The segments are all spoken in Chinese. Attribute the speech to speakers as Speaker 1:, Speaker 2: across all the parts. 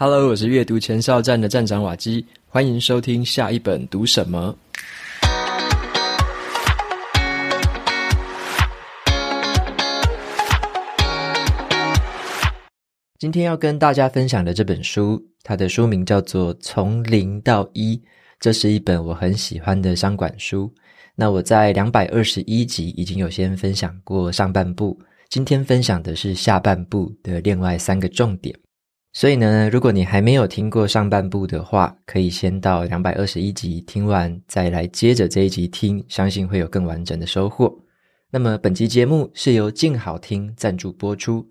Speaker 1: Hello，我是阅读前哨站的站长瓦基，欢迎收听下一本读什么。今天要跟大家分享的这本书，它的书名叫做《从零到一》，这是一本我很喜欢的商管书。那我在两百二十一集已经有先分享过上半部，今天分享的是下半部的另外三个重点。所以呢，如果你还没有听过上半部的话，可以先到两百二十一集听完，再来接着这一集听，相信会有更完整的收获。那么本集节目是由静好听赞助播出。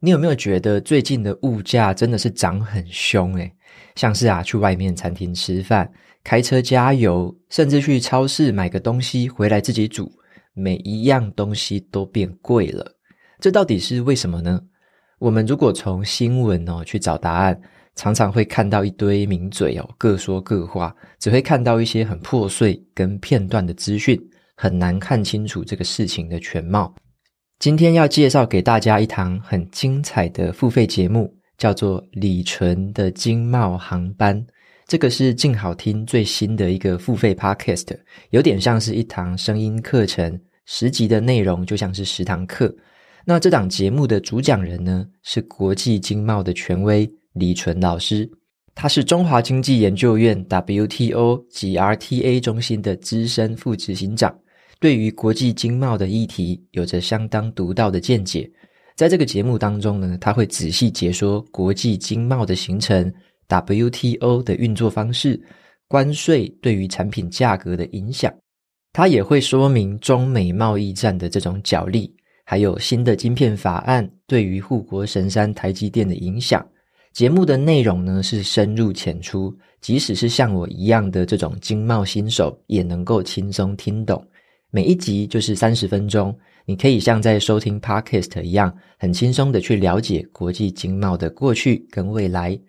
Speaker 1: 你有没有觉得最近的物价真的是涨很凶诶？像是啊，去外面餐厅吃饭、开车加油，甚至去超市买个东西回来自己煮，每一样东西都变贵了。这到底是为什么呢？我们如果从新闻哦去找答案，常常会看到一堆名嘴哦各说各话，只会看到一些很破碎跟片段的资讯，很难看清楚这个事情的全貌。今天要介绍给大家一堂很精彩的付费节目，叫做李淳的经贸航班。这个是静好听最新的一个付费 podcast，有点像是一堂声音课程，十集的内容就像是十堂课。那这档节目的主讲人呢，是国际经贸的权威李淳老师，他是中华经济研究院 WTO 及 RTA 中心的资深副执行长。对于国际经贸的议题有着相当独到的见解，在这个节目当中呢，他会仔细解说国际经贸的形成、WTO 的运作方式、关税对于产品价格的影响。他也会说明中美贸易战的这种角力，还有新的晶片法案对于护国神山台积电的影响。节目的内容呢，是深入浅出，即使是像我一样的这种经贸新手，也能够轻松听懂。每一集就是三十分钟，你可以像在收听 Podcast 一样，很轻松的去了解国际经贸的过去跟未来。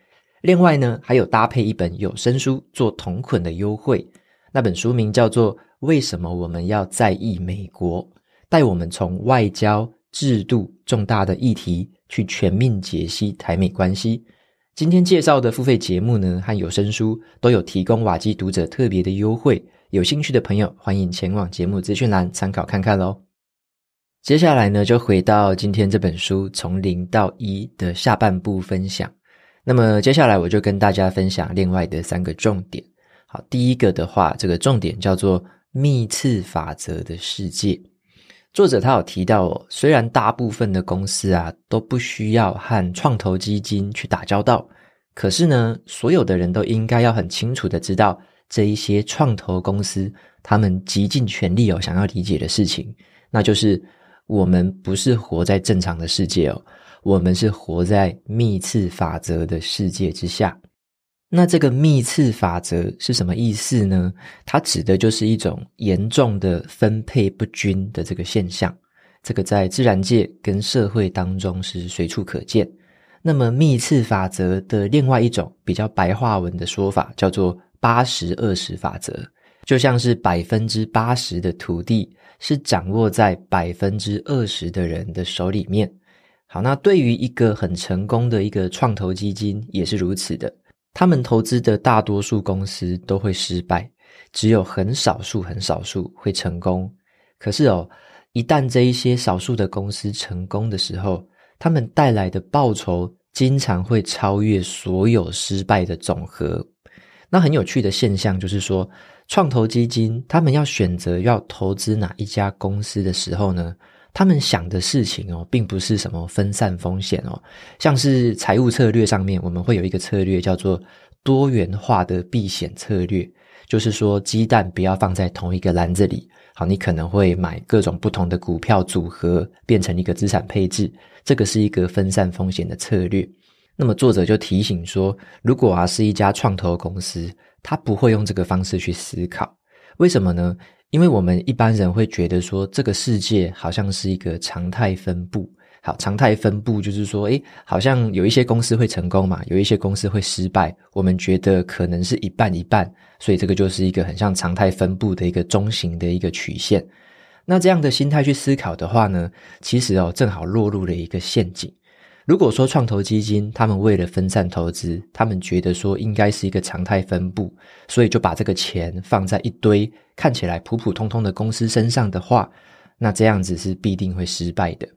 Speaker 1: 另外呢，还有搭配一本有声书做同捆的优惠，那本书名叫做《为什么我们要在意美国》，带我们从外交、制度重大的议题去全面解析台美关系。今天介绍的付费节目呢，和有声书都有提供瓦基读者特别的优惠。有兴趣的朋友，欢迎前往节目资讯栏参考看看喽。接下来呢，就回到今天这本书从零到一的下半部分享。那么接下来我就跟大家分享另外的三个重点。好，第一个的话，这个重点叫做密次法则的世界。作者他有提到哦，虽然大部分的公司啊都不需要和创投基金去打交道，可是呢，所有的人都应该要很清楚的知道。这一些创投公司，他们极尽全力哦，想要理解的事情，那就是我们不是活在正常的世界哦，我们是活在幂次法则的世界之下。那这个幂次法则是什么意思呢？它指的就是一种严重的分配不均的这个现象。这个在自然界跟社会当中是随处可见。那么幂次法则的另外一种比较白话文的说法叫做。八十二十法则，就像是百分之八十的土地是掌握在百分之二十的人的手里面。好，那对于一个很成功的一个创投基金也是如此的，他们投资的大多数公司都会失败，只有很少数很少数会成功。可是哦，一旦这一些少数的公司成功的时候，他们带来的报酬经常会超越所有失败的总和。那很有趣的现象就是说，创投基金他们要选择要投资哪一家公司的时候呢，他们想的事情哦，并不是什么分散风险哦，像是财务策略上面，我们会有一个策略叫做多元化的避险策略，就是说鸡蛋不要放在同一个篮子里。好，你可能会买各种不同的股票组合，变成一个资产配置，这个是一个分散风险的策略。那么作者就提醒说，如果啊是一家创投公司，他不会用这个方式去思考，为什么呢？因为我们一般人会觉得说，这个世界好像是一个常态分布。好，常态分布就是说，诶，好像有一些公司会成功嘛，有一些公司会失败。我们觉得可能是一半一半，所以这个就是一个很像常态分布的一个中型的一个曲线。那这样的心态去思考的话呢，其实哦，正好落入了一个陷阱。如果说创投基金他们为了分散投资，他们觉得说应该是一个常态分布，所以就把这个钱放在一堆看起来普普通通的公司身上的话，那这样子是必定会失败的。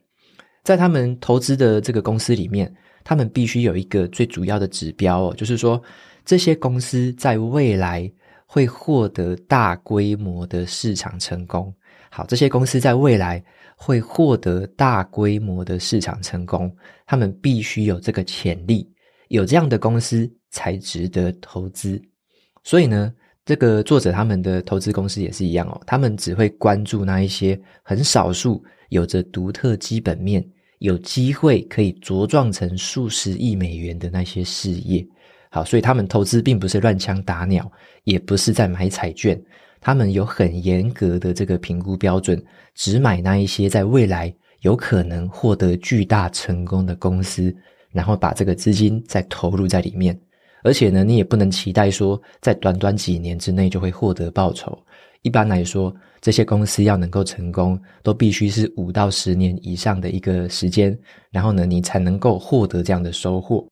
Speaker 1: 在他们投资的这个公司里面，他们必须有一个最主要的指标哦，就是说这些公司在未来会获得大规模的市场成功。好，这些公司在未来。会获得大规模的市场成功，他们必须有这个潜力，有这样的公司才值得投资。所以呢，这个作者他们的投资公司也是一样哦，他们只会关注那一些很少数有着独特基本面、有机会可以茁壮成数十亿美元的那些事业。好，所以他们投资并不是乱枪打鸟，也不是在买彩券。他们有很严格的这个评估标准，只买那一些在未来有可能获得巨大成功的公司，然后把这个资金再投入在里面。而且呢，你也不能期待说在短短几年之内就会获得报酬。一般来说，这些公司要能够成功，都必须是五到十年以上的一个时间，然后呢，你才能够获得这样的收获。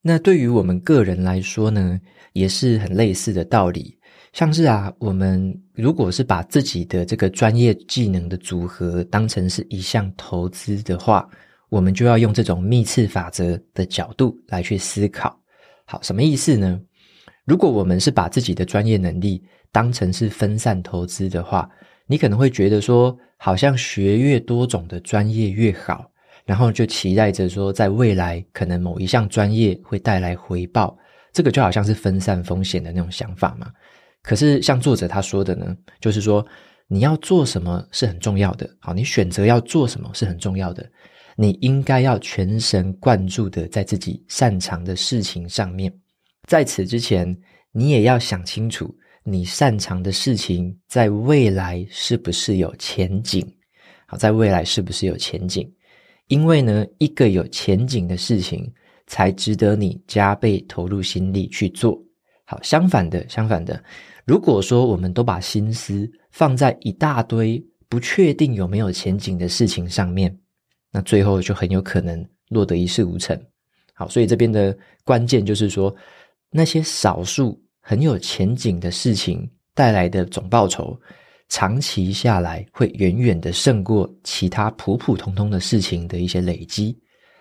Speaker 1: 那对于我们个人来说呢，也是很类似的道理。像是啊，我们如果是把自己的这个专业技能的组合当成是一项投资的话，我们就要用这种密次法则的角度来去思考。好，什么意思呢？如果我们是把自己的专业能力当成是分散投资的话，你可能会觉得说，好像学越多种的专业越好，然后就期待着说，在未来可能某一项专业会带来回报，这个就好像是分散风险的那种想法嘛。可是，像作者他说的呢，就是说你要做什么是很重要的。好，你选择要做什么是很重要的。你应该要全神贯注的在自己擅长的事情上面。在此之前，你也要想清楚，你擅长的事情在未来是不是有前景？好，在未来是不是有前景？因为呢，一个有前景的事情，才值得你加倍投入心力去做。好，相反的，相反的。如果说我们都把心思放在一大堆不确定有没有前景的事情上面，那最后就很有可能落得一事无成。好，所以这边的关键就是说，那些少数很有前景的事情带来的总报酬，长期下来会远远的胜过其他普普通通的事情的一些累积。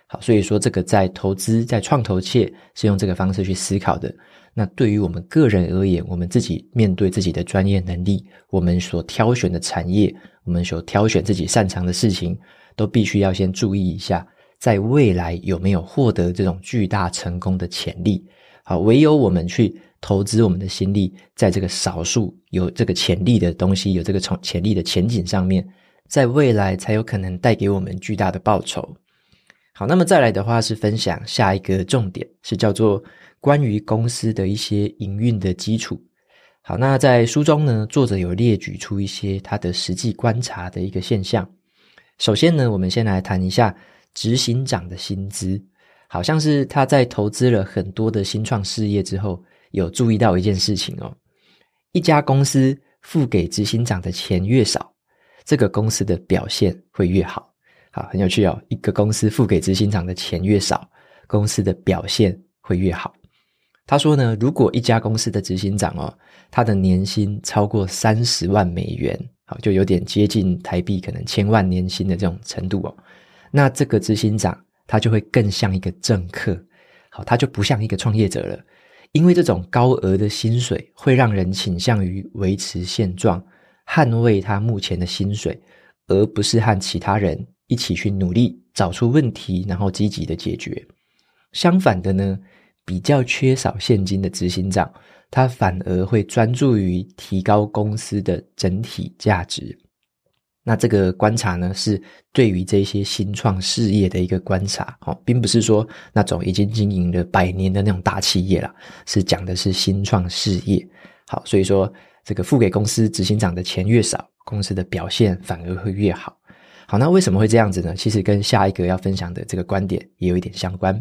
Speaker 1: 好，所以说这个在投资在创投界是用这个方式去思考的。那对于我们个人而言，我们自己面对自己的专业能力，我们所挑选的产业，我们所挑选自己擅长的事情，都必须要先注意一下，在未来有没有获得这种巨大成功的潜力。好，唯有我们去投资我们的心力，在这个少数有这个潜力的东西，有这个从潜力的前景上面，在未来才有可能带给我们巨大的报酬。好，那么再来的话是分享下一个重点，是叫做。关于公司的一些营运的基础，好，那在书中呢，作者有列举出一些他的实际观察的一个现象。首先呢，我们先来谈一下执行长的薪资，好像是他在投资了很多的新创事业之后，有注意到一件事情哦，一家公司付给执行长的钱越少，这个公司的表现会越好。好，很有趣哦，一个公司付给执行长的钱越少，公司的表现会越好。他说呢，如果一家公司的执行长哦，他的年薪超过三十万美元，好，就有点接近台币可能千万年薪的这种程度哦，那这个执行长他就会更像一个政客，好，他就不像一个创业者了，因为这种高额的薪水会让人倾向于维持现状，捍卫他目前的薪水，而不是和其他人一起去努力找出问题，然后积极的解决。相反的呢，比较缺少现金的执行长，他反而会专注于提高公司的整体价值。那这个观察呢，是对于这些新创事业的一个观察，哦，并不是说那种已经经营了百年的那种大企业啦，是讲的是新创事业。好，所以说这个付给公司执行长的钱越少，公司的表现反而会越好。好，那为什么会这样子呢？其实跟下一个要分享的这个观点也有一点相关。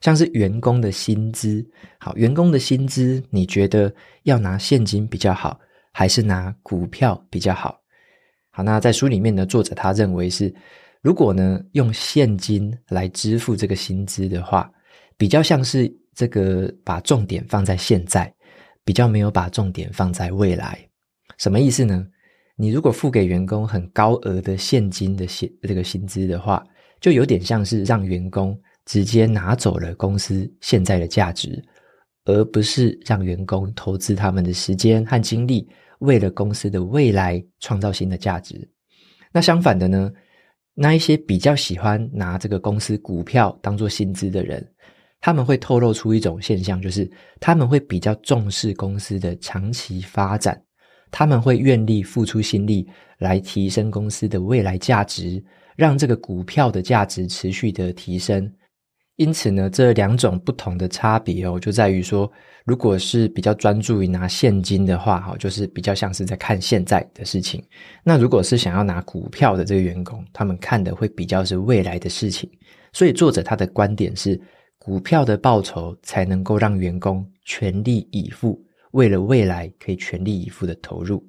Speaker 1: 像是员工的薪资，好，员工的薪资，你觉得要拿现金比较好，还是拿股票比较好？好，那在书里面呢，作者他认为是如果呢用现金来支付这个薪资的话，比较像是这个把重点放在现在，比较没有把重点放在未来。什么意思呢？你如果付给员工很高额的现金的薪这个薪资的话，就有点像是让员工直接拿走了公司现在的价值，而不是让员工投资他们的时间和精力，为了公司的未来创造新的价值。那相反的呢，那一些比较喜欢拿这个公司股票当做薪资的人，他们会透露出一种现象，就是他们会比较重视公司的长期发展。他们会愿意付出心力来提升公司的未来价值，让这个股票的价值持续的提升。因此呢，这两种不同的差别哦，就在于说，如果是比较专注于拿现金的话，哈，就是比较像是在看现在的事情。那如果是想要拿股票的这个员工，他们看的会比较是未来的事情。所以作者他的观点是，股票的报酬才能够让员工全力以赴。为了未来可以全力以赴的投入。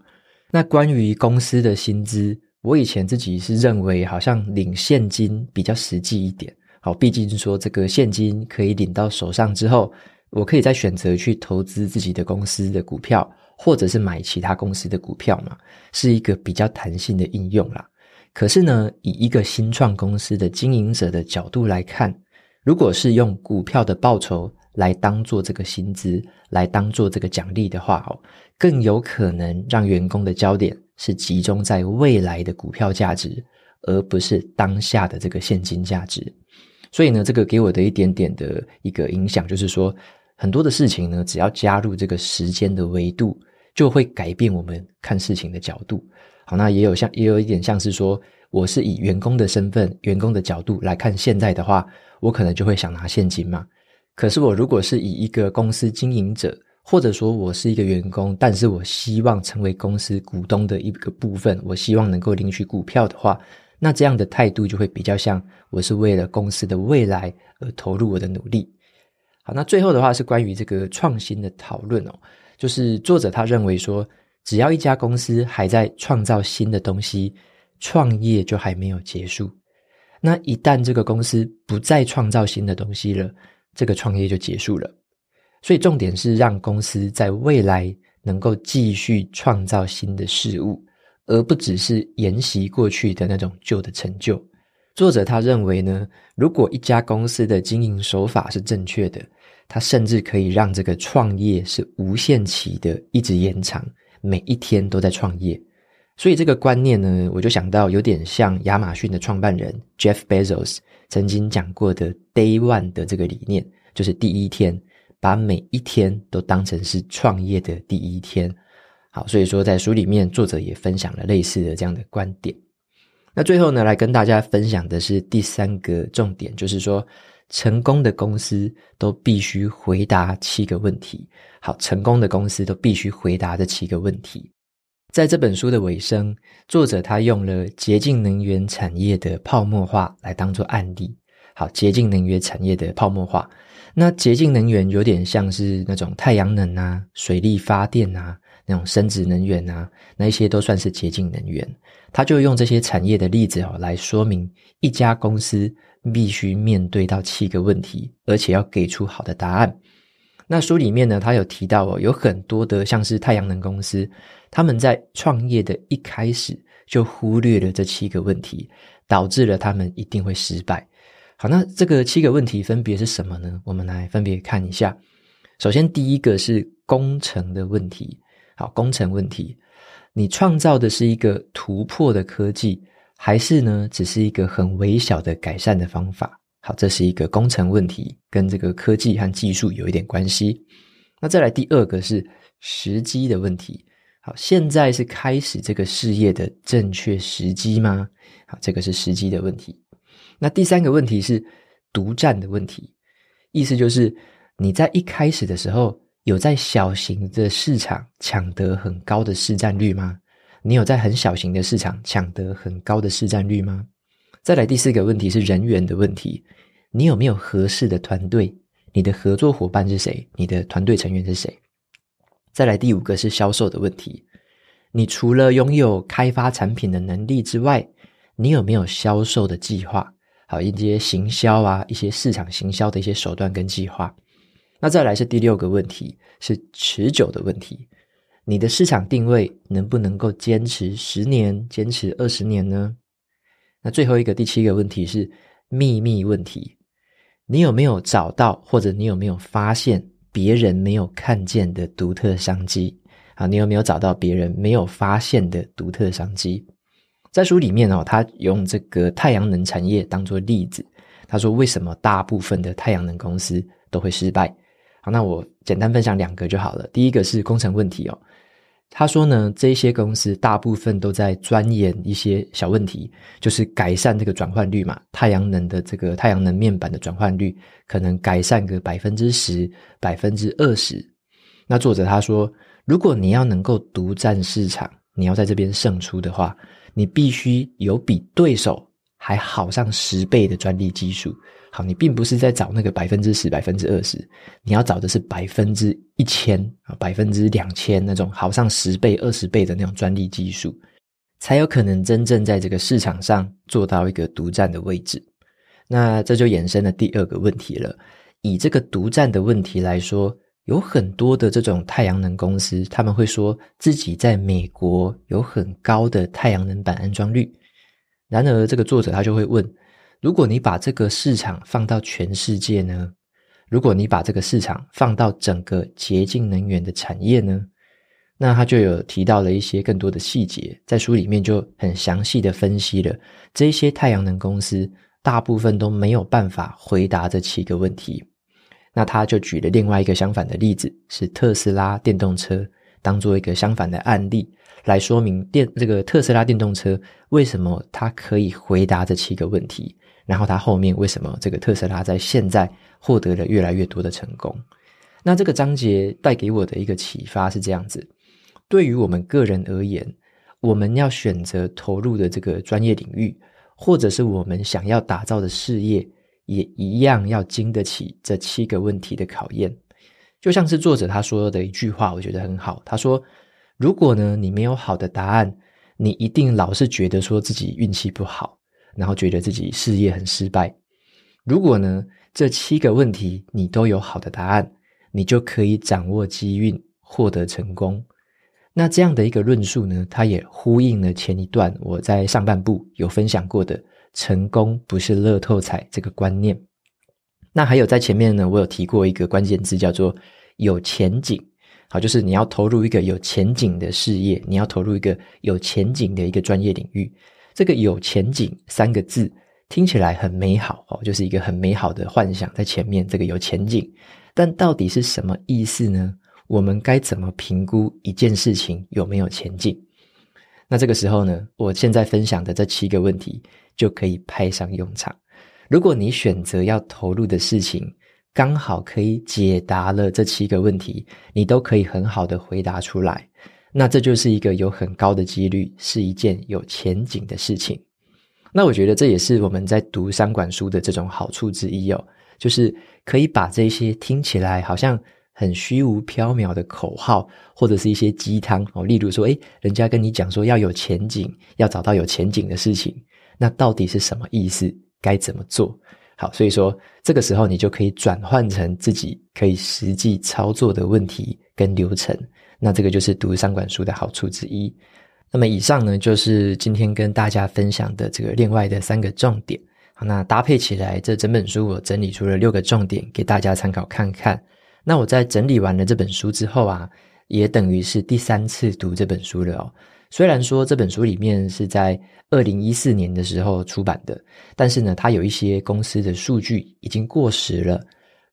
Speaker 1: 那关于公司的薪资，我以前自己是认为好像领现金比较实际一点。好，毕竟说这个现金可以领到手上之后，我可以再选择去投资自己的公司的股票，或者是买其他公司的股票嘛，是一个比较弹性的应用啦。可是呢，以一个新创公司的经营者的角度来看，如果是用股票的报酬，来当做这个薪资，来当做这个奖励的话，哦，更有可能让员工的焦点是集中在未来的股票价值，而不是当下的这个现金价值。所以呢，这个给我的一点点的一个影响，就是说，很多的事情呢，只要加入这个时间的维度，就会改变我们看事情的角度。好，那也有像，也有一点像是说，我是以员工的身份、员工的角度来看现在的话，我可能就会想拿现金嘛。可是我如果是以一个公司经营者，或者说我是一个员工，但是我希望成为公司股东的一个部分，我希望能够领取股票的话，那这样的态度就会比较像我是为了公司的未来而投入我的努力。好，那最后的话是关于这个创新的讨论哦，就是作者他认为说，只要一家公司还在创造新的东西，创业就还没有结束。那一旦这个公司不再创造新的东西了，这个创业就结束了，所以重点是让公司在未来能够继续创造新的事物，而不只是沿袭过去的那种旧的成就。作者他认为呢，如果一家公司的经营手法是正确的，他甚至可以让这个创业是无限期的一直延长，每一天都在创业。所以这个观念呢，我就想到有点像亚马逊的创办人 Jeff Bezos。曾经讲过的 Day One 的这个理念，就是第一天，把每一天都当成是创业的第一天。好，所以说在书里面，作者也分享了类似的这样的观点。那最后呢，来跟大家分享的是第三个重点，就是说，成功的公司都必须回答七个问题。好，成功的公司都必须回答这七个问题。在这本书的尾声，作者他用了洁净能源产业的泡沫化来当做案例。好，洁净能源产业的泡沫化，那洁净能源有点像是那种太阳能啊、水力发电啊、那种生质能源啊，那一些都算是洁净能源。他就用这些产业的例子哦来说明，一家公司必须面对到七个问题，而且要给出好的答案。那书里面呢，他有提到哦，有很多的像是太阳能公司。他们在创业的一开始就忽略了这七个问题，导致了他们一定会失败。好，那这个七个问题分别是什么呢？我们来分别看一下。首先，第一个是工程的问题。好，工程问题，你创造的是一个突破的科技，还是呢，只是一个很微小的改善的方法？好，这是一个工程问题，跟这个科技和技术有一点关系。那再来第二个是时机的问题。好，现在是开始这个事业的正确时机吗？好，这个是时机的问题。那第三个问题是独占的问题，意思就是你在一开始的时候有在小型的市场抢得很高的市占率吗？你有在很小型的市场抢得很高的市占率吗？再来第四个问题是人员的问题，你有没有合适的团队？你的合作伙伴是谁？你的团队成员是谁？再来第五个是销售的问题，你除了拥有开发产品的能力之外，你有没有销售的计划？好，一些行销啊，一些市场行销的一些手段跟计划。那再来是第六个问题，是持久的问题。你的市场定位能不能够坚持十年、坚持二十年呢？那最后一个第七个问题是秘密问题。你有没有找到，或者你有没有发现别人没有看见的独特商机？啊，你有没有找到别人没有发现的独特商机？在书里面哦，他用这个太阳能产业当做例子，他说为什么大部分的太阳能公司都会失败？那我简单分享两个就好了。第一个是工程问题哦，他说呢，这些公司大部分都在钻研一些小问题，就是改善这个转换率嘛，太阳能的这个太阳能面板的转换率可能改善个百分之十、百分之二十。那作者他说，如果你要能够独占市场，你要在这边胜出的话，你必须有比对手还好上十倍的专利技术。好，你并不是在找那个百分之十、百分之二十，你要找的是百分之一千啊，百分之两千那种好上十倍、二十倍的那种专利技术，才有可能真正在这个市场上做到一个独占的位置。那这就衍生了第二个问题了。以这个独占的问题来说。有很多的这种太阳能公司，他们会说自己在美国有很高的太阳能板安装率。然而，这个作者他就会问：如果你把这个市场放到全世界呢？如果你把这个市场放到整个洁净能源的产业呢？那他就有提到了一些更多的细节，在书里面就很详细的分析了这些太阳能公司大部分都没有办法回答这七个问题。那他就举了另外一个相反的例子，是特斯拉电动车，当做一个相反的案例来说明电这个特斯拉电动车为什么它可以回答这七个问题，然后它后面为什么这个特斯拉在现在获得了越来越多的成功。那这个章节带给我的一个启发是这样子：对于我们个人而言，我们要选择投入的这个专业领域，或者是我们想要打造的事业。也一样要经得起这七个问题的考验，就像是作者他说的一句话，我觉得很好。他说：“如果呢，你没有好的答案，你一定老是觉得说自己运气不好，然后觉得自己事业很失败。如果呢，这七个问题你都有好的答案，你就可以掌握机运，获得成功。那这样的一个论述呢，它也呼应了前一段我在上半部有分享过的。”成功不是乐透彩这个观念。那还有在前面呢，我有提过一个关键字叫做有前景。好，就是你要投入一个有前景的事业，你要投入一个有前景的一个专业领域。这个有前景三个字听起来很美好哦，就是一个很美好的幻想在前面。这个有前景，但到底是什么意思呢？我们该怎么评估一件事情有没有前景？那这个时候呢，我现在分享的这七个问题就可以派上用场。如果你选择要投入的事情刚好可以解答了这七个问题，你都可以很好的回答出来，那这就是一个有很高的几率是一件有前景的事情。那我觉得这也是我们在读三管书的这种好处之一哦，就是可以把这些听起来好像。很虚无缥缈的口号，或者是一些鸡汤哦，例如说，诶，人家跟你讲说要有前景，要找到有前景的事情，那到底是什么意思？该怎么做？好，所以说这个时候你就可以转换成自己可以实际操作的问题跟流程，那这个就是读商管书的好处之一。那么以上呢，就是今天跟大家分享的这个另外的三个重点。好，那搭配起来，这整本书我整理出了六个重点给大家参考看看。那我在整理完了这本书之后啊，也等于是第三次读这本书了哦。虽然说这本书里面是在二零一四年的时候出版的，但是呢，它有一些公司的数据已经过时了。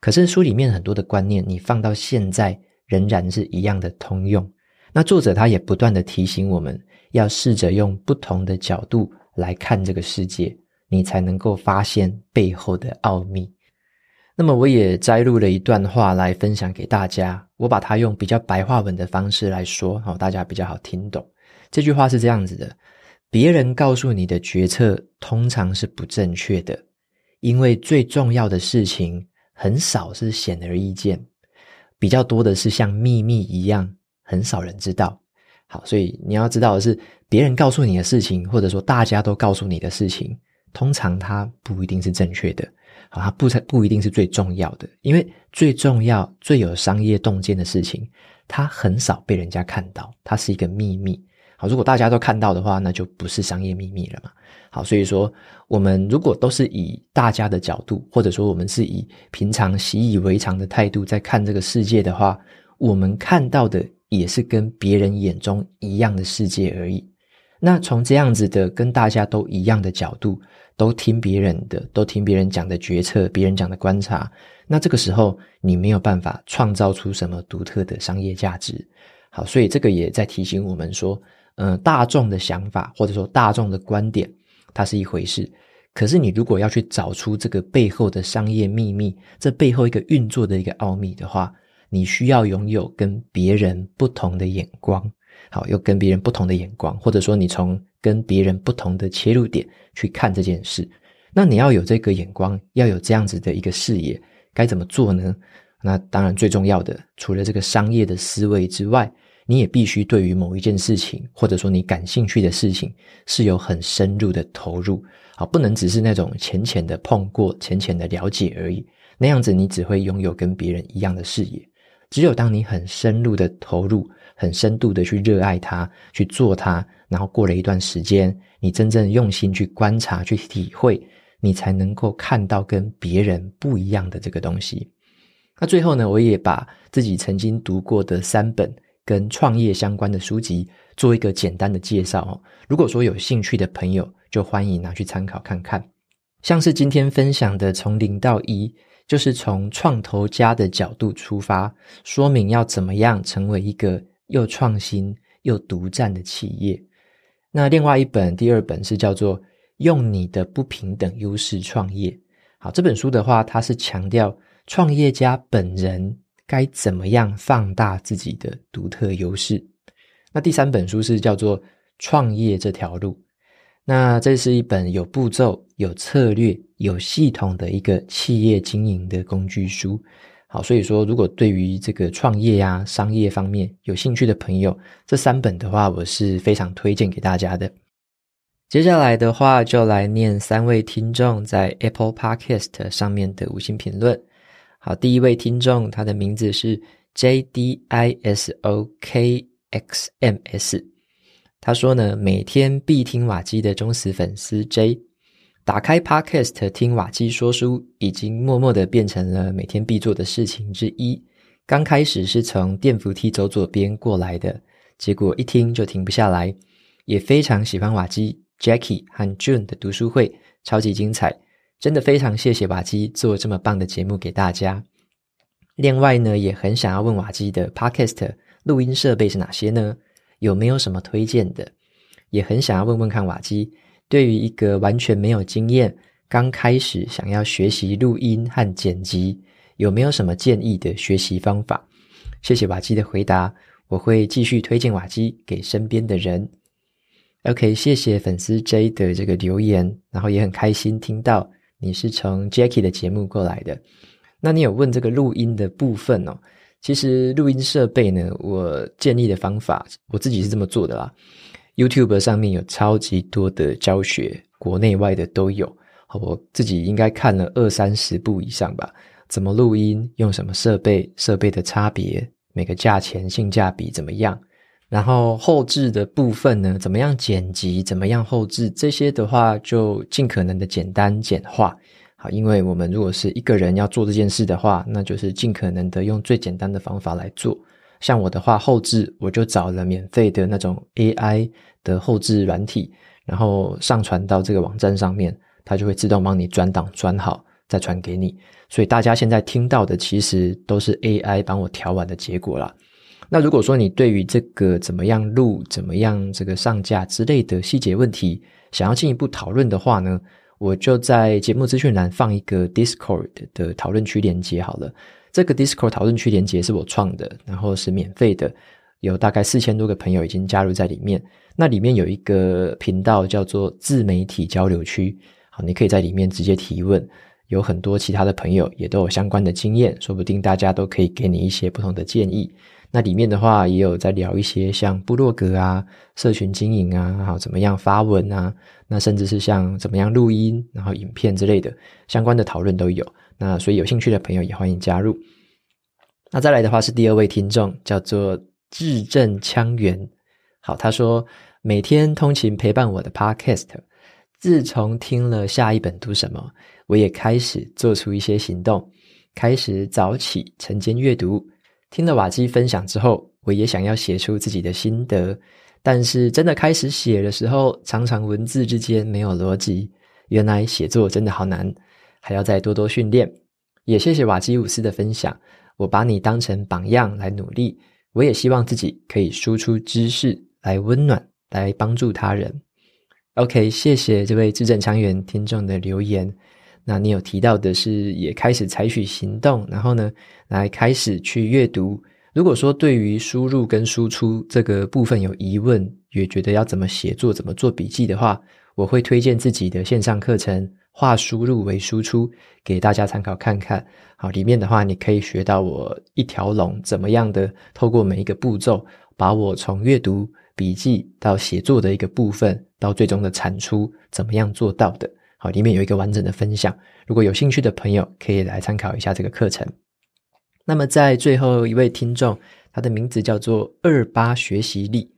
Speaker 1: 可是书里面很多的观念，你放到现在仍然是一样的通用。那作者他也不断地提醒我们，要试着用不同的角度来看这个世界，你才能够发现背后的奥秘。那么我也摘录了一段话来分享给大家，我把它用比较白话文的方式来说，好，大家比较好听懂。这句话是这样子的：别人告诉你的决策通常是不正确的，因为最重要的事情很少是显而易见，比较多的是像秘密一样，很少人知道。好，所以你要知道的是，别人告诉你的事情，或者说大家都告诉你的事情，通常它不一定是正确的，好，它不不一定是最重要的，因为最重要、最有商业洞见的事情，它很少被人家看到，它是一个秘密。如果大家都看到的话，那就不是商业秘密了嘛。好，所以说我们如果都是以大家的角度，或者说我们是以平常习以为常的态度在看这个世界的话，我们看到的。也是跟别人眼中一样的世界而已。那从这样子的跟大家都一样的角度，都听别人的，都听别人讲的决策，别人讲的观察，那这个时候你没有办法创造出什么独特的商业价值。好，所以这个也在提醒我们说，呃，大众的想法或者说大众的观点，它是一回事。可是你如果要去找出这个背后的商业秘密，这背后一个运作的一个奥秘的话，你需要拥有跟别人不同的眼光，好，有跟别人不同的眼光，或者说你从跟别人不同的切入点去看这件事。那你要有这个眼光，要有这样子的一个视野，该怎么做呢？那当然最重要的，除了这个商业的思维之外，你也必须对于某一件事情，或者说你感兴趣的事情，是有很深入的投入，好，不能只是那种浅浅的碰过、浅浅的了解而已。那样子你只会拥有跟别人一样的视野。只有当你很深入的投入，很深度的去热爱它，去做它，然后过了一段时间，你真正用心去观察、去体会，你才能够看到跟别人不一样的这个东西。那最后呢，我也把自己曾经读过的三本跟创业相关的书籍做一个简单的介绍哦。如果说有兴趣的朋友，就欢迎拿去参考看看。像是今天分享的《从零到一》。就是从创投家的角度出发，说明要怎么样成为一个又创新又独占的企业。那另外一本，第二本是叫做《用你的不平等优势创业》。好，这本书的话，它是强调创业家本人该怎么样放大自己的独特优势。那第三本书是叫做《创业这条路》。那这是一本有步骤、有策略、有系统的一个企业经营的工具书。好，所以说，如果对于这个创业呀、商业方面有兴趣的朋友，这三本的话，我是非常推荐给大家的。接下来的话，就来念三位听众在 Apple Podcast 上面的五星评论。好，第一位听众，他的名字是 J D I S O K X M S。他说呢，每天必听瓦基的忠实粉丝 J，打开 Podcast 听瓦基说书，已经默默的变成了每天必做的事情之一。刚开始是从电扶梯走左边过来的，结果一听就停不下来。也非常喜欢瓦基、Jackie 和 June 的读书会，超级精彩，真的非常谢谢瓦基做这么棒的节目给大家。另外呢，也很想要问瓦基的 Podcast 录音设备是哪些呢？有没有什么推荐的？也很想要问问看瓦基，对于一个完全没有经验、刚开始想要学习录音和剪辑，有没有什么建议的学习方法？谢谢瓦基的回答，我会继续推荐瓦基给身边的人。OK，谢谢粉丝 J 的这个留言，然后也很开心听到你是从 Jackie 的节目过来的。那你有问这个录音的部分哦？其实录音设备呢，我建议的方法，我自己是这么做的啦。YouTube 上面有超级多的教学，国内外的都有。我自己应该看了二三十部以上吧。怎么录音，用什么设备，设备的差别，每个价钱性价比怎么样？然后后置的部分呢，怎么样剪辑，怎么样后置，这些的话就尽可能的简单简化。好因为我们如果是一个人要做这件事的话，那就是尽可能的用最简单的方法来做。像我的话，后置我就找了免费的那种 AI 的后置软体，然后上传到这个网站上面，它就会自动帮你转档转好，再传给你。所以大家现在听到的其实都是 AI 帮我调完的结果了。那如果说你对于这个怎么样录、怎么样这个上架之类的细节问题，想要进一步讨论的话呢，我就在节目资讯栏放一个 Discord 的讨论区连接好了。这个 Discord 讨论区连接是我创的，然后是免费的，有大概四千多个朋友已经加入在里面。那里面有一个频道叫做自媒体交流区，好，你可以在里面直接提问，有很多其他的朋友也都有相关的经验，说不定大家都可以给你一些不同的建议。那里面的话也有在聊一些像部落格啊、社群经营啊，好怎么样发文啊，那甚至是像怎么样录音，然后影片之类的相关的讨论都有。那所以有兴趣的朋友也欢迎加入。那再来的话是第二位听众，叫做字正腔圆。好，他说每天通勤陪伴我的 Podcast，自从听了下一本读什么，我也开始做出一些行动，开始早起晨间阅读。听了瓦基分享之后，我也想要写出自己的心得，但是真的开始写的时候，常常文字之间没有逻辑。原来写作真的好难，还要再多多训练。也谢谢瓦基伍斯的分享，我把你当成榜样来努力。我也希望自己可以输出知识来温暖，来帮助他人。OK，谢谢这位字正腔圆听众的留言。那你有提到的是，也开始采取行动，然后呢，来开始去阅读。如果说对于输入跟输出这个部分有疑问，也觉得要怎么写作、怎么做笔记的话，我会推荐自己的线上课程《化输入为输出》，给大家参考看看。好，里面的话你可以学到我一条龙怎么样的透过每一个步骤，把我从阅读、笔记到写作的一个部分，到最终的产出，怎么样做到的。好，里面有一个完整的分享，如果有兴趣的朋友可以来参考一下这个课程。那么在最后一位听众，他的名字叫做二八学习力，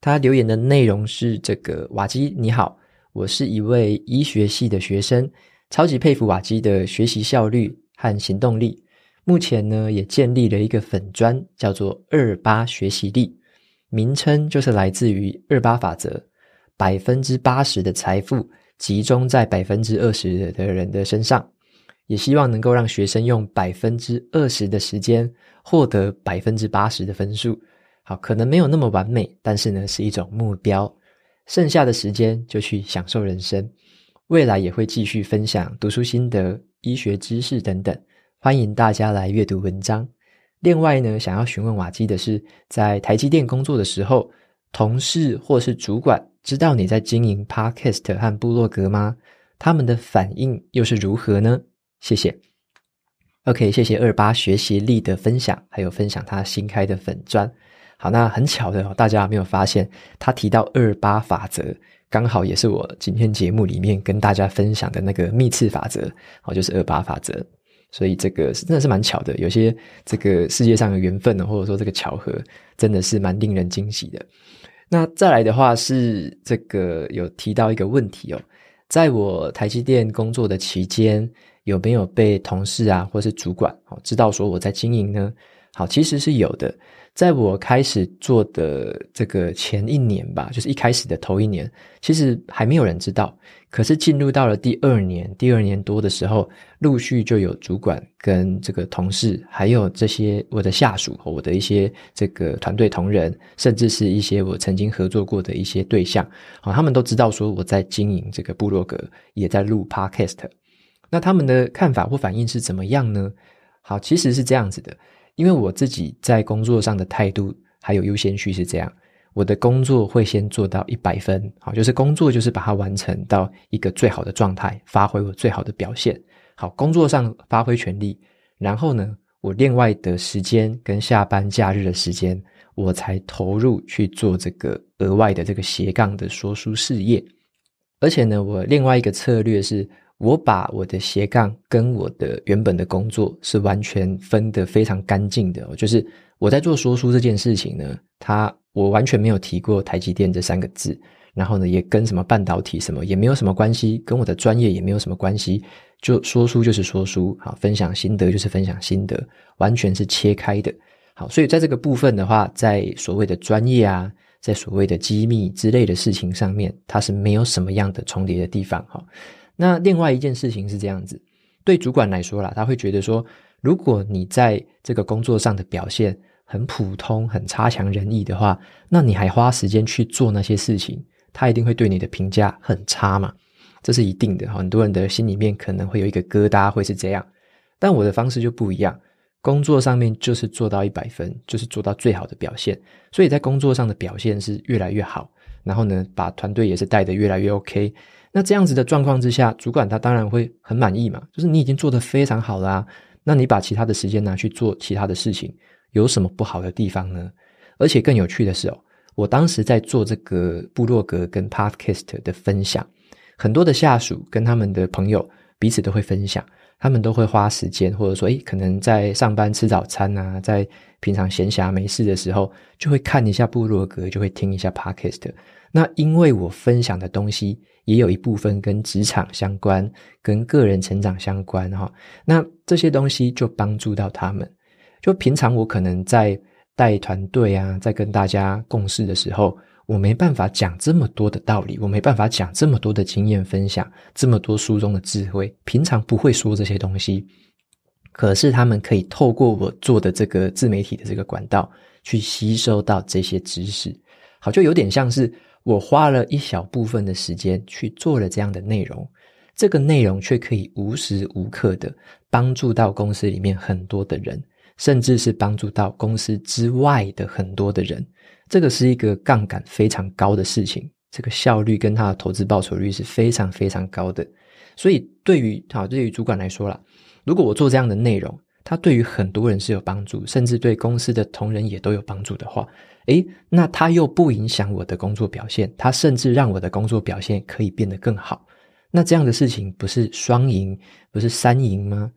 Speaker 1: 他留言的内容是这个：瓦基你好，我是一位医学系的学生，超级佩服瓦基的学习效率和行动力。目前呢，也建立了一个粉专，叫做二八学习力，名称就是来自于二八法则，百分之八十的财富。集中在百分之二十的人的身上，也希望能够让学生用百分之二十的时间获得百分之八十的分数。好，可能没有那么完美，但是呢，是一种目标。剩下的时间就去享受人生。未来也会继续分享读书心得、医学知识等等，欢迎大家来阅读文章。另外呢，想要询问瓦基的是，在台积电工作的时候，同事或是主管，知道你在经营 Podcast 和部落格吗？他们的反应又是如何呢？谢谢。OK，谢谢二八学习力的分享，还有分享他新开的粉专。好，那很巧的，大家有没有发现他提到二八法则，刚好也是我今天节目里面跟大家分享的那个密次法则，哦，就是二八法则。所以这个真的是蛮巧的，有些这个世界上的缘分呢，或者说这个巧合，真的是蛮令人惊喜的。那再来的话是这个有提到一个问题哦，在我台积电工作的期间，有没有被同事啊或是主管哦知道说我在经营呢？好，其实是有的。在我开始做的这个前一年吧，就是一开始的头一年，其实还没有人知道。可是进入到了第二年，第二年多的时候，陆续就有主管跟这个同事，还有这些我的下属和我的一些这个团队同仁，甚至是一些我曾经合作过的一些对象，啊，他们都知道说我在经营这个部落格，也在录 Podcast。那他们的看法或反应是怎么样呢？好，其实是这样子的。因为我自己在工作上的态度还有优先序是这样，我的工作会先做到一百分，好，就是工作就是把它完成到一个最好的状态，发挥我最好的表现。好，工作上发挥全力，然后呢，我另外的时间跟下班假日的时间，我才投入去做这个额外的这个斜杠的说书事业。而且呢，我另外一个策略是。我把我的斜杠跟我的原本的工作是完全分得非常干净的，就是我在做说书这件事情呢，它我完全没有提过台积电这三个字，然后呢，也跟什么半导体什么也没有什么关系，跟我的专业也没有什么关系，就说书就是说书，好，分享心得就是分享心得，完全是切开的，好，所以在这个部分的话，在所谓的专业啊，在所谓的机密之类的事情上面，它是没有什么样的重叠的地方，哈。那另外一件事情是这样子，对主管来说啦，他会觉得说，如果你在这个工作上的表现很普通、很差强人意的话，那你还花时间去做那些事情，他一定会对你的评价很差嘛，这是一定的。很多人的心里面可能会有一个疙瘩，会是这样。但我的方式就不一样，工作上面就是做到一百分，就是做到最好的表现，所以在工作上的表现是越来越好，然后呢，把团队也是带得越来越 OK。那这样子的状况之下，主管他当然会很满意嘛，就是你已经做得非常好啦，那你把其他的时间拿去做其他的事情，有什么不好的地方呢？而且更有趣的是哦，我当时在做这个部落格跟 Podcast 的分享，很多的下属跟他们的朋友彼此都会分享，他们都会花时间，或者说，诶，可能在上班吃早餐啊，在平常闲暇没事的时候，就会看一下部落格，就会听一下 Podcast。那因为我分享的东西也有一部分跟职场相关，跟个人成长相关哈，那这些东西就帮助到他们。就平常我可能在带团队啊，在跟大家共事的时候，我没办法讲这么多的道理，我没办法讲这么多的经验分享，这么多书中的智慧，平常不会说这些东西。可是他们可以透过我做的这个自媒体的这个管道，去吸收到这些知识。好，就有点像是。我花了一小部分的时间去做了这样的内容，这个内容却可以无时无刻的帮助到公司里面很多的人，甚至是帮助到公司之外的很多的人。这个是一个杠杆非常高的事情，这个效率跟它的投资报酬率是非常非常高的。所以对于好，对于主管来说啦，如果我做这样的内容，它对于很多人是有帮助，甚至对公司的同仁也都有帮助的话。诶，那他又不影响我的工作表现，他甚至让我的工作表现可以变得更好。那这样的事情不是双赢，不是三赢吗？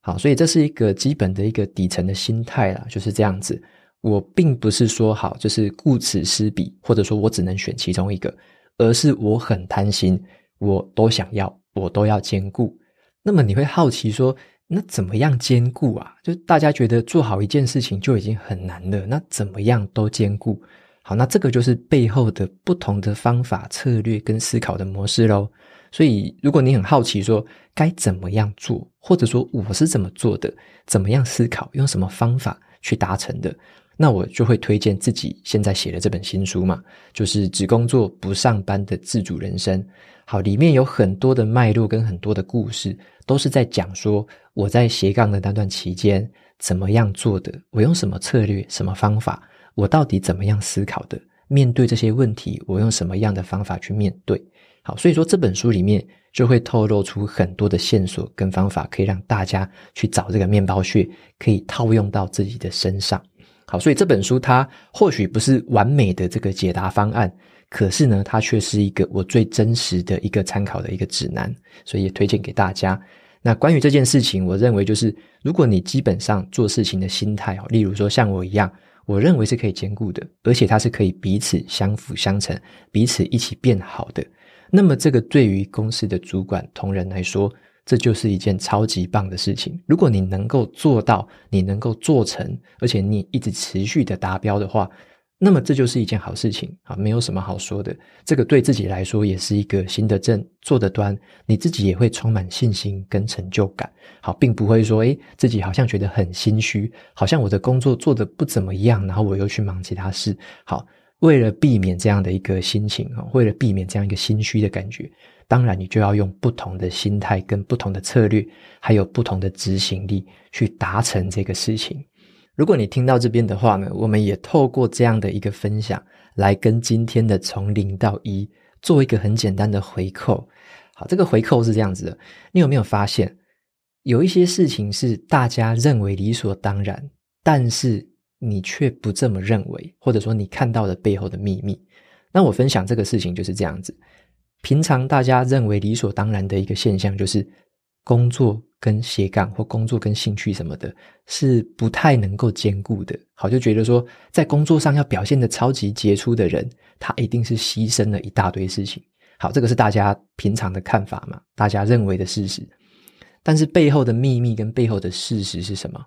Speaker 1: 好，所以这是一个基本的一个底层的心态啦，就是这样子。我并不是说好，就是顾此失彼，或者说我只能选其中一个，而是我很贪心，我都想要，我都要兼顾。那么你会好奇说，那怎么样兼顾啊？就大家觉得做好一件事情就已经很难了，那怎么样都兼顾？好，那这个就是背后的不同的方法、策略跟思考的模式喽。所以，如果你很好奇说该怎么样做，或者说我是怎么做的，怎么样思考，用什么方法去达成的，那我就会推荐自己现在写的这本新书嘛，就是只工作不上班的自主人生。好，里面有很多的脉络跟很多的故事，都是在讲说我在斜杠的那段期间怎么样做的，我用什么策略、什么方法，我到底怎么样思考的，面对这些问题，我用什么样的方法去面对。好，所以说这本书里面就会透露出很多的线索跟方法，可以让大家去找这个面包屑，可以套用到自己的身上。所以这本书它或许不是完美的这个解答方案。可是呢，它却是一个我最真实的一个参考的一个指南，所以也推荐给大家。那关于这件事情，我认为就是，如果你基本上做事情的心态哦，例如说像我一样，我认为是可以兼顾的，而且它是可以彼此相辅相成，彼此一起变好的。那么，这个对于公司的主管同仁来说，这就是一件超级棒的事情。如果你能够做到，你能够做成，而且你一直持续的达标的话。那么这就是一件好事情啊，没有什么好说的。这个对自己来说也是一个行得正、坐得端，你自己也会充满信心跟成就感。好，并不会说，诶，自己好像觉得很心虚，好像我的工作做得不怎么样，然后我又去忙其他事。好，为了避免这样的一个心情啊，为了避免这样一个心虚的感觉，当然你就要用不同的心态、跟不同的策略，还有不同的执行力去达成这个事情。如果你听到这边的话呢，我们也透过这样的一个分享，来跟今天的从零到一做一个很简单的回扣。好，这个回扣是这样子的，你有没有发现，有一些事情是大家认为理所当然，但是你却不这么认为，或者说你看到了背后的秘密？那我分享这个事情就是这样子，平常大家认为理所当然的一个现象就是。工作跟斜杠或工作跟兴趣什么的，是不太能够兼顾的。好，就觉得说，在工作上要表现的超级杰出的人，他一定是牺牲了一大堆事情。好，这个是大家平常的看法嘛，大家认为的事实。但是背后的秘密跟背后的事实是什么？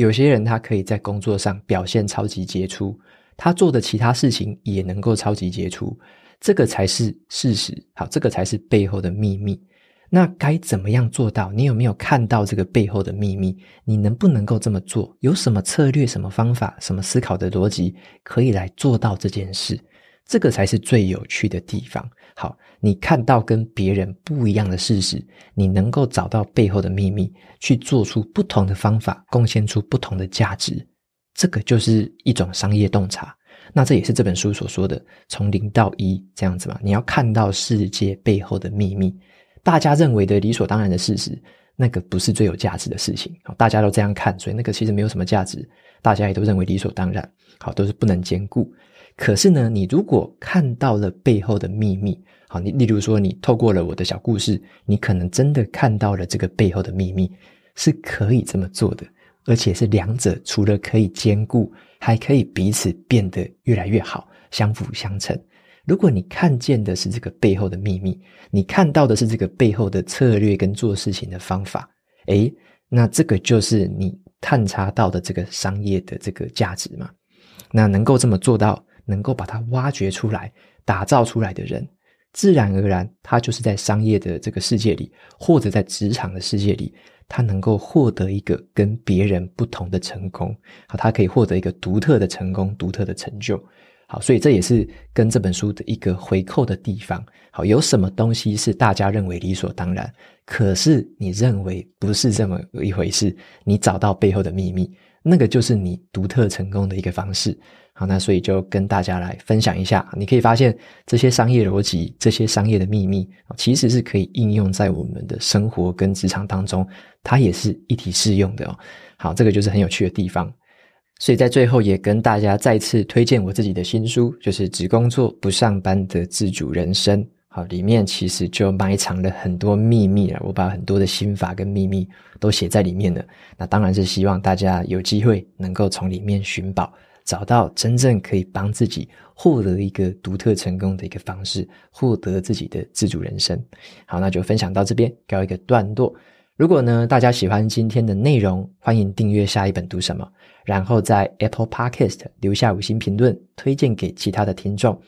Speaker 1: 有些人他可以在工作上表现超级杰出，他做的其他事情也能够超级杰出，这个才是事实。好，这个才是背后的秘密。那该怎么样做到？你有没有看到这个背后的秘密？你能不能够这么做？有什么策略、什么方法、什么思考的逻辑可以来做到这件事？这个才是最有趣的地方。好，你看到跟别人不一样的事实，你能够找到背后的秘密，去做出不同的方法，贡献出不同的价值。这个就是一种商业洞察。那这也是这本书所说的从零到一这样子嘛？你要看到世界背后的秘密。大家认为的理所当然的事实，那个不是最有价值的事情。好，大家都这样看，所以那个其实没有什么价值，大家也都认为理所当然。好，都是不能兼顾。可是呢，你如果看到了背后的秘密，好，你例如说，你透过了我的小故事，你可能真的看到了这个背后的秘密，是可以这么做的，而且是两者除了可以兼顾，还可以彼此变得越来越好，相辅相成。如果你看见的是这个背后的秘密，你看到的是这个背后的策略跟做事情的方法，诶，那这个就是你探查到的这个商业的这个价值嘛。那能够这么做到，能够把它挖掘出来、打造出来的人，自然而然，他就是在商业的这个世界里，或者在职场的世界里，他能够获得一个跟别人不同的成功，好，他可以获得一个独特的成功、独特的成就。好，所以这也是跟这本书的一个回扣的地方。好，有什么东西是大家认为理所当然，可是你认为不是这么一回事？你找到背后的秘密，那个就是你独特成功的一个方式。好，那所以就跟大家来分享一下。你可以发现这些商业逻辑、这些商业的秘密，其实是可以应用在我们的生活跟职场当中，它也是一体适用的哦。好，这个就是很有趣的地方。所以在最后也跟大家再次推荐我自己的新书，就是《只工作不上班的自主人生》。好，里面其实就埋藏了很多秘密了，我把很多的心法跟秘密都写在里面了。那当然是希望大家有机会能够从里面寻宝，找到真正可以帮自己获得一个独特成功的一个方式，获得自己的自主人生。好，那就分享到这边，告一个段落。如果呢，大家喜欢今天的内容，欢迎订阅下一本读什么，然后在 Apple Podcast 留下五星评论，推荐给其他的听众。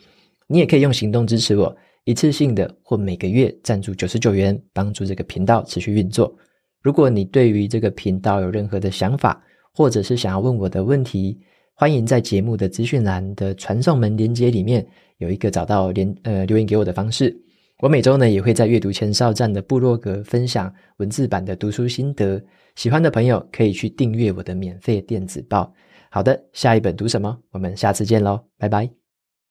Speaker 1: 你也可以用行动支持我，一次性的或每个月赞助九十九元，帮助这个频道持续运作。如果你对于这个频道有任何的想法，或者是想要问我的问题，欢迎在节目的资讯栏的传送门连接里面有一个找到连呃留言给我的方式。我每周呢也会在阅读前哨站的部落格分享文字版的读书心得，喜欢的朋友可以去订阅我的免费电子报。好的，下一本读什么？我们下次见喽，拜拜。